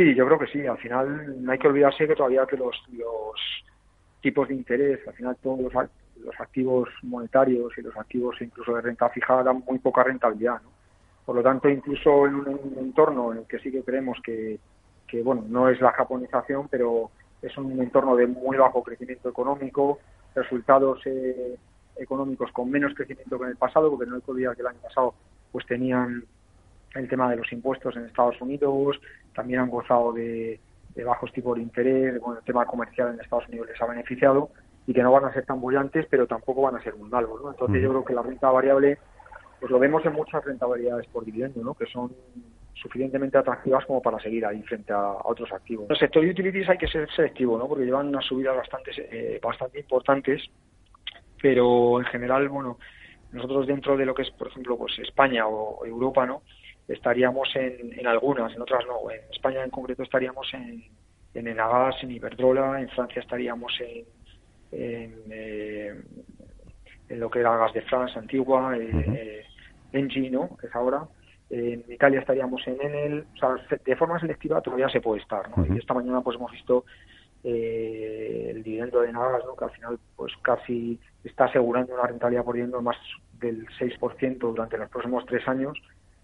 Sí, yo creo que sí. Al final no hay que olvidarse que todavía que los, los tipos de interés, al final todos los, activos monetarios y los activos incluso de renta fija dan muy poca rentabilidad. ¿no? Por lo tanto, incluso en un, entorno en el que sí que creemos que, que, bueno, no es la japonización, pero es un entorno de muy bajo crecimiento económico, resultados eh, económicos con menos crecimiento que en el pasado, porque no hay que olvidar que el año pasado pues tenían el tema de los impuestos en Estados Unidos, también han gozado de, bajos tipos de interés, bueno, el tema comercial en Estados Unidos les ha beneficiado y que no van a ser tan bullantes, pero tampoco van a ser malos, ¿no? Entonces yo creo que la renta variable, pues lo vemos en muchas rentabilidades por dividendo, ¿no? Que son suficientemente atractivas como para seguir ahí frente a, otros activos. En el sector de utilities hay que ser selectivo, ¿no? Porque llevan unas subidas bastante, eh, bastante importantes, pero en general, bueno, nosotros dentro de lo que es, por ejemplo, pues España o Europa, ¿no? Estaríamos en, en algunas, en otras no. En España en concreto estaríamos en, en Enagas, en Iberdrola, en Francia estaríamos en, en, eh, en lo que era Gas de France, Antigua, eh, eh, Engie, ¿no? que es ahora. En Italia estaríamos en Enel, o sea, de forma selectiva todavía se puede estar, ¿no? Y esta mañana pues hemos visto eh, el dividendo de Nagas, ¿no? que al final pues casi está asegurando una rentabilidad por dividendo más del 6% durante los próximos tres años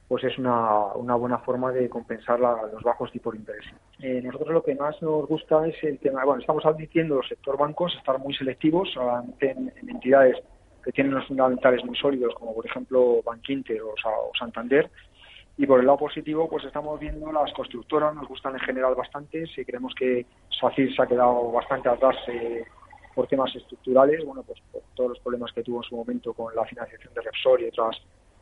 pues es una, una buena forma de compensar los bajos tipos de interés. Eh, nosotros lo que más nos gusta es el tema, bueno, estamos admitiendo el sector bancos, estar muy selectivos en, entidades que tienen unos fundamentales muy sólidos, como por ejemplo Bankinter o, o Santander, y por el lado positivo, pues estamos viendo las constructoras, nos gustan en general bastante, y creemos que SACIR se ha quedado bastante atrás eh, por temas estructurales, bueno, pues por todos los problemas que tuvo en su momento con la financiación de Repsol y otras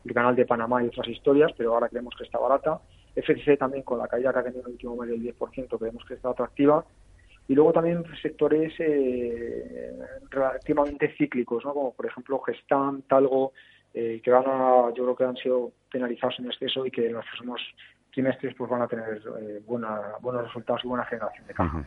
el canal de Panamá y otras historias, pero ahora creemos que está barata. FCC también con la caída que ha tenido en el último mes del 10%, creemos que está atractiva. Y luego también sectores eh, relativamente cíclicos, ¿no? como por ejemplo Gestam, Talgo, eh, que van a, yo creo que han sido penalizados en exceso y que en los próximos trimestres pues van a tener eh, buena, buenos resultados y buena generación de caja.